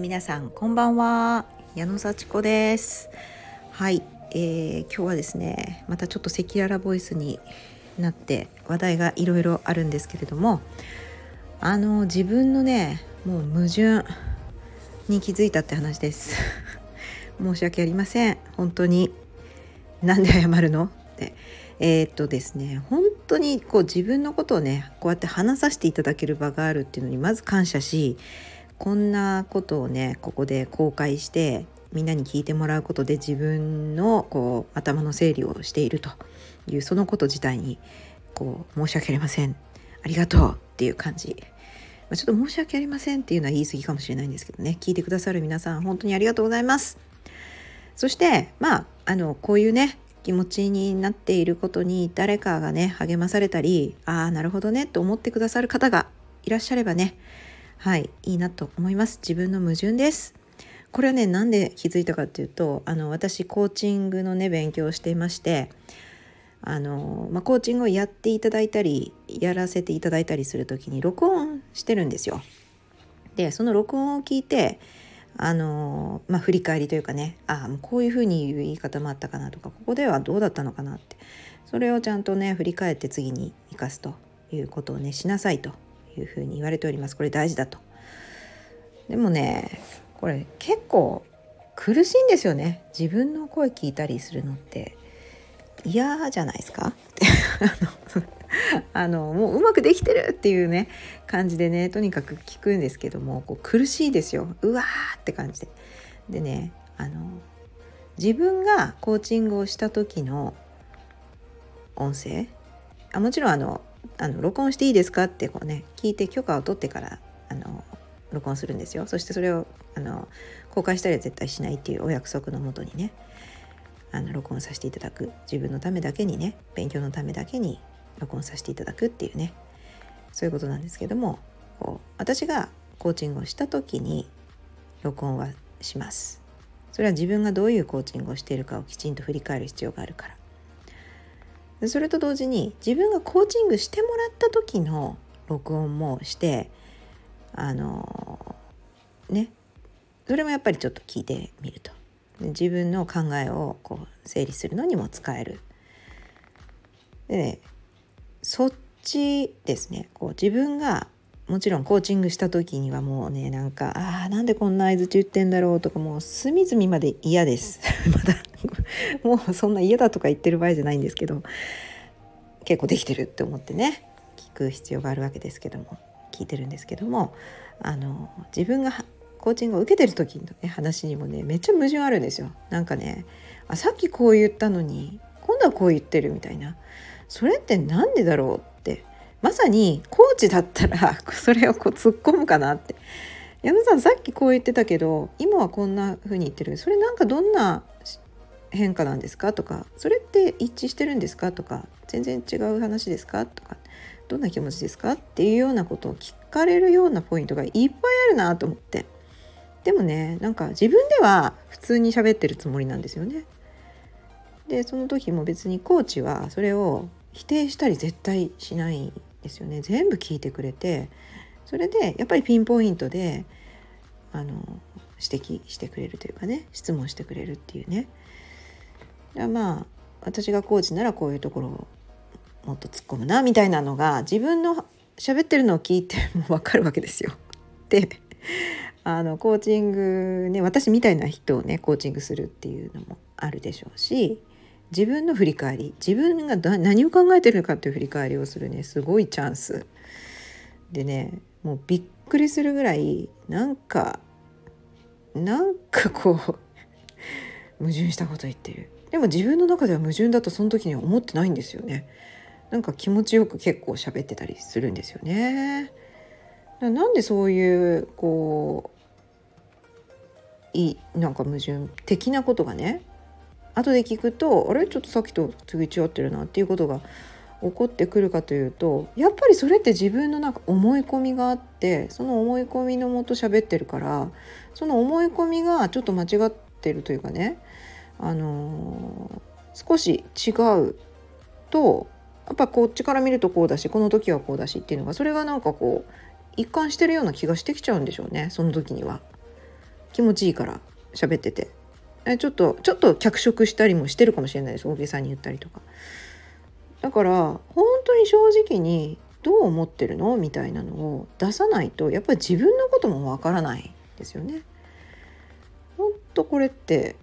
皆さんこんばんは。矢野幸子です。はい、えー、今日はですねまたちょっと赤裸々ボイスになって話題がいろいろあるんですけれどもあの自分のねもう矛盾に気づいたって話です。申し訳ありません。本当に。なんで謝るの？って。えー、っとですね本当にこう自分のことをねこうやって話させていただける場があるっていうのにまず感謝しこんなことをねここで公開してみんなに聞いてもらうことで自分のこう頭の整理をしていると。いうそのこと自体にこう申し訳ありません。ありがとうっていう感じ。まちょっと申し訳ありませんっていうのは言い過ぎかもしれないんですけどね。聞いてくださる皆さん本当にありがとうございます。そしてまああのこういうね気持ちになっていることに誰かがね励まされたりああなるほどねと思ってくださる方がいらっしゃればねはいいいなと思います。自分の矛盾です。これはねなんで気づいたかっていうとあの私コーチングのね勉強をしていましてあの、まあ、コーチングをやっていただいたりやらせていただいたりする時に録音してるんですよ。でその録音を聞いてあのまあ、振り返りというかねああこういうふうに言う言い方もあったかなとかここではどうだったのかなってそれをちゃんとね振り返って次に生かすということをねしなさいと。いうふうに言われております。これ大事だと。でもねこれ結構苦しいんですよね。自分の声聞いたりするのって。嫌じゃないですか？って。あのもううまくできてるっていうね感じでねとにかく聞くんですけどもこう苦しいですよ。うわーって感じで。でねあの自分がコーチングをした時の音声？あもちろんあのあの録音していいですかってこうね聞いて許可を取ってからあの録音するんですよ。そしてそれをあの公開したりは絶対しないっていうお約束のもとにねあの録音させていただく。自分のためだけにね勉強のためだけに録音させていただくっていうねそういうことなんですけどもこう私がコーチングをした時に録音はします。それは自分がどういうコーチングをしているかをきちんと振り返る必要があるから。それと同時に自分がコーチングしてもらった時の録音もしてあのねそれもやっぱりちょっと聞いてみると。自分の考えをこう整理するのにも使える。でねそっちですね。こう自分がもちろんコーチングした時にはもうねなんかあなんでこんな相づち言ってんだろうとかもう隅々まで嫌です。まだ もうそんな嫌だとか言ってる場合じゃないんですけど結構できてるって思ってね聞く必要があるわけですけども聞いてるんですけどもあの自分がコーチングを受けてる時の、ね、話にもねめっちゃ矛盾あるんですよ。なんかねあさっきこう言ったのに今度はこう言ってるみたいな。それって何でだろうって。まさにコーチだったら それをこう突っ込むかなって。矢さんさっきこう言ってたけど今はこんな風に言ってる。それなんかどんな変化なんですか？とかそれって一致してるんですか？とか全然違う話ですか？とかどんな気持ちですか？っていうようなことを聞かれるようなポイントがいっぱいあるなと思って。でもねなんか自分では普通に喋ってるつもりなんですよね。でその時も別にコーチはそれを否定したり絶対しないですよね。全部聞いてくれてそれでやっぱりピンポイントであの指摘してくれるというかね質問してくれるっていうね。まあ私がコーチならこういうところをもっと突っ込むなみたいなのが自分の喋ってるのを聞いても分かるわけですよ。であのコーチングね私みたいな人をねコーチングするっていうのもあるでしょうし自分の振り返り自分が何を考えてるのかっていう振り返りをするねすごいチャンスでねもうびっくりするぐらいなんかなんかこう矛盾したこと言ってるでも自分の中では矛盾だとその時には思ってないんですよね。なんか気持ちよく結構喋ってたりするんですよね。なんでそういうこういなんか矛盾的なことがね後で聞くとあれ？ちょっとさっきと次違ってるなっていうことが起こってくるかというとやっぱりそれって自分のなんか思い込みがあってその思い込みのもと喋ってるからその思い込みがちょっと間違ってるというかね、あの、少し違うとやっぱこっちから見るとこうだしこの時はこうだしっていうのがそれがなんかこう一貫してるような気がしてきちゃうんでしょうねその時には。気持ちいいから喋っててえちょっとちょっと脚色したりもしてるかもしれないです大げさに言ったりとかだから本当に正直にどう思ってるの？みたいなのを出さないとやっぱり自分のこともわからないですよね。ほんとこれって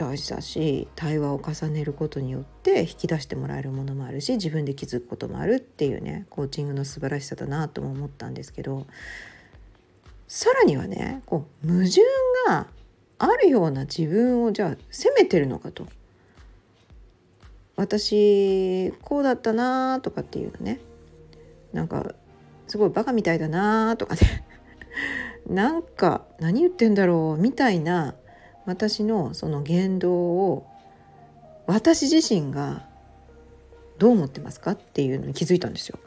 大事だし対話を重ねることによって引き出してもらえるものもあるし自分で気づくこともあるっていうねコーチングの素晴らしさだなとも思ったんですけどさらにはねこう矛盾があるような自分をじゃあ責めてるのかと。私こうだったなとかっていうのね。なんかすごいバカみたいだなとかね。なんか何言ってんだろうみたいな私のその言動を私自身がどう思ってますかっていうのに気づいたんですよ。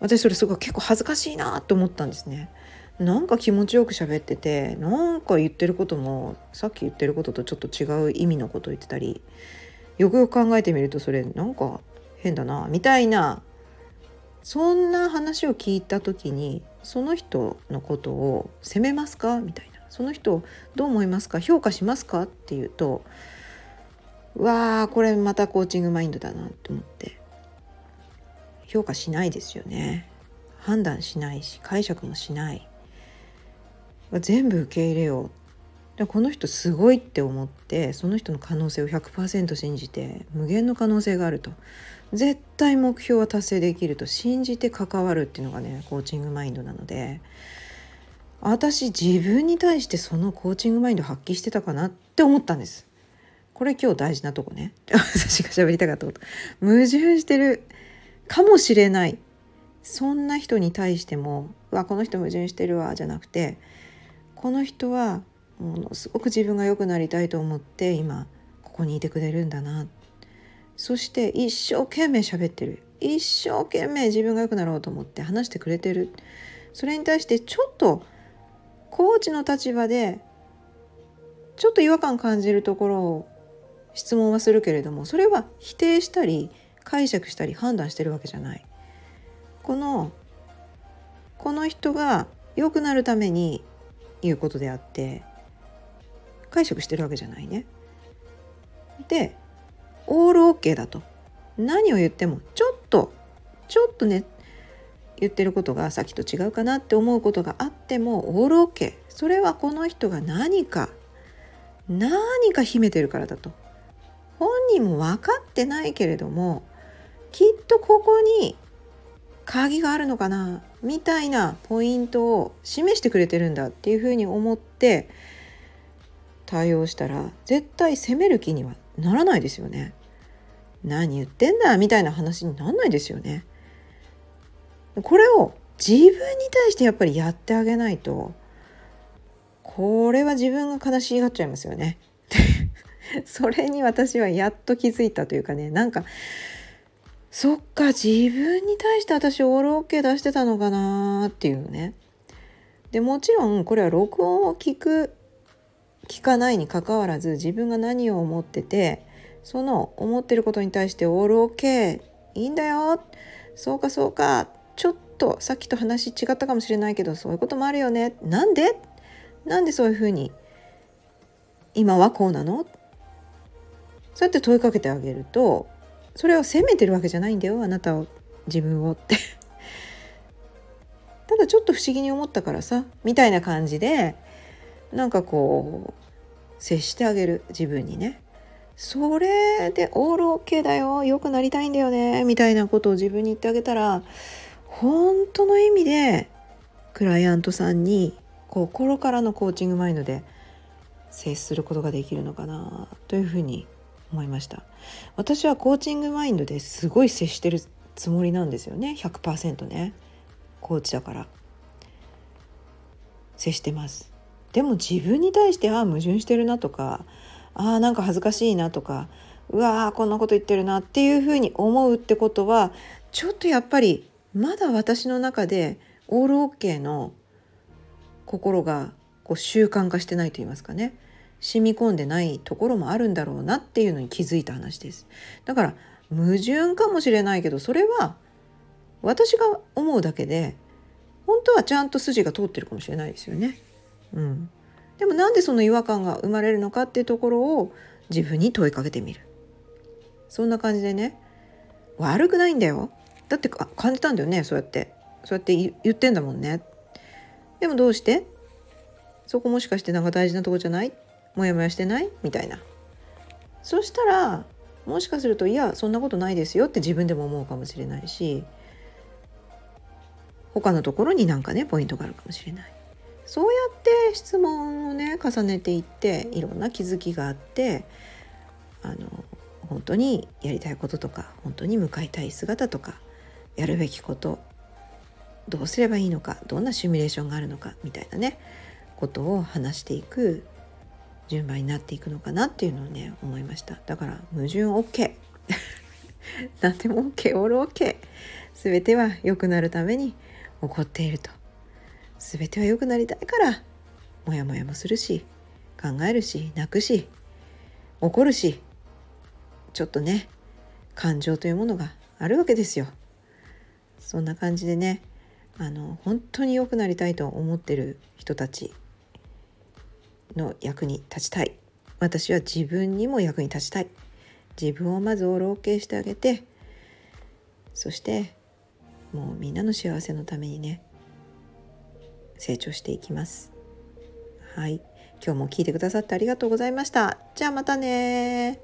私それすごい結構恥ずかしいなと思ったんですね。なんか気持ちよく喋っててなんか言ってることもさっき言ってることとちょっと違う意味のこと言ってたりよくよく考えてみるとそれなんか変だなみたいなそんな話を聞いた時にその人のことを責めますか？みたいなその人どう思いますか？評価しますか？っていうとわあこれまたコーチングマインドだなと思って。評価しないですよね。判断しないし解釈もしない。全部受け入れよう。この人すごいって思ってその人の可能性を100%信じて無限の可能性があると。絶対目標は達成できると信じて関わるっていうのがねコーチングマインドなので。私自分に対してそのコーチングマインド発揮してたかなって思ったんです。これ今日大事なとこね。私が喋りたかったこと。矛盾してるかもしれない。そんな人に対しても「うわこの人矛盾してるわ」じゃなくてこの人はものすごく自分が良くなりたいと思って今ここにいてくれるんだな。そして一生懸命喋ってる。一生懸命自分が良くなろうと思って話してくれてる。それに対してちょっとコーチの立場でちょっと違和感感じるところを質問はするけれどもそれは否定したり解釈したり判断してるわけじゃない。このこの人が良くなるために言うことであって解釈してるわけじゃないね。でオールオッケーだと何を言ってもちょっとちょっとね言ってることがさっきと違うかなって思うことがあってもオールオッケーそれはこの人が何か何か秘めてるからだと本人も分かってないけれどもきっとここに鍵があるのかなみたいなポイントを示してくれてるんだっていうふうに思って対応したら絶対責める気にはならないですよね。何言ってんだみたいな話になんないですよね。これを自分に対してやっぱりやってあげないとこれは自分が悲しがっちゃいますよね。それに私はやっと気づいたというかねなんかそっか自分に対して私オールオッケー出してたのかなっていうね。でもちろんこれは録音を聞く聞かないにかかわらず自分が何を思っててその思ってることに対してオールオッケーいいんだよそうかそうかちょっとさっきと話違ったかもしれないけどそういうこともあるよね。なんで？なんでそういうふうに？今はこうなの？そうやって問いかけてあげるとそれを責めてるわけじゃないんだよあなたを自分をって。ただちょっと不思議に思ったからさみたいな感じでなんかこう接してあげる自分にね。それでオールオッケーだよ良くなりたいんだよねみたいなことを自分に言ってあげたら本当の意味でクライアントさんに心からのコーチングマインドで接することができるのかなというふうに思いました。私はコーチングマインドですごい接してるつもりなんですよね。100%ね。コーチだから。接してます。でも自分に対してああ矛盾してるなとかああなんか恥ずかしいなとかうわーこんなこと言ってるなっていうふうに思うってことはちょっとやっぱりまだ私の中でオールオッケーの心がこう習慣化してないと言いますかね。染み込んでないところもあるんだろうなっていうのに気づいた話です。だから矛盾かもしれないけどそれは私が思うだけで本当はちゃんと筋が通ってるかもしれないですよね。うん、でもなんでその違和感が生まれるのかっていうところを自分に問いかけてみる。そんな感じでね。悪くないんだよ。だって感じたんだよねそうやって。そうやって言ってんだもんね。でもどうして？そこもしかしてなんか大事なとこじゃない？モヤモヤしてない？みたいな。そしたらもしかするといやそんなことないですよって自分でも思うかもしれないし他のところになんかねポイントがあるかもしれない。そうやって質問をね重ねていっていろんな気づきがあってあの本当にやりたいこととか本当に向かいたい姿とかやるべきことどうすればいいのかどんなシミュレーションがあるのかみたいなねことを話していく順番になっていくのかなっていうのをね思いました。だから矛盾 OK 何でも OK オール OK 全ては良くなるために起こっていると。全ては良くなりたいからモヤモヤもするし考えるし泣くし怒るしちょっとね感情というものがあるわけですよ。そんな感じでねあの本当に良くなりたいと思ってる人たちの役に立ちたい。私は自分にも役に立ちたい。自分をまずオール OK してあげてそしてもうみんなの幸せのためにね成長していきます。はい。今日も聞いてくださってありがとうございました。じゃあまたね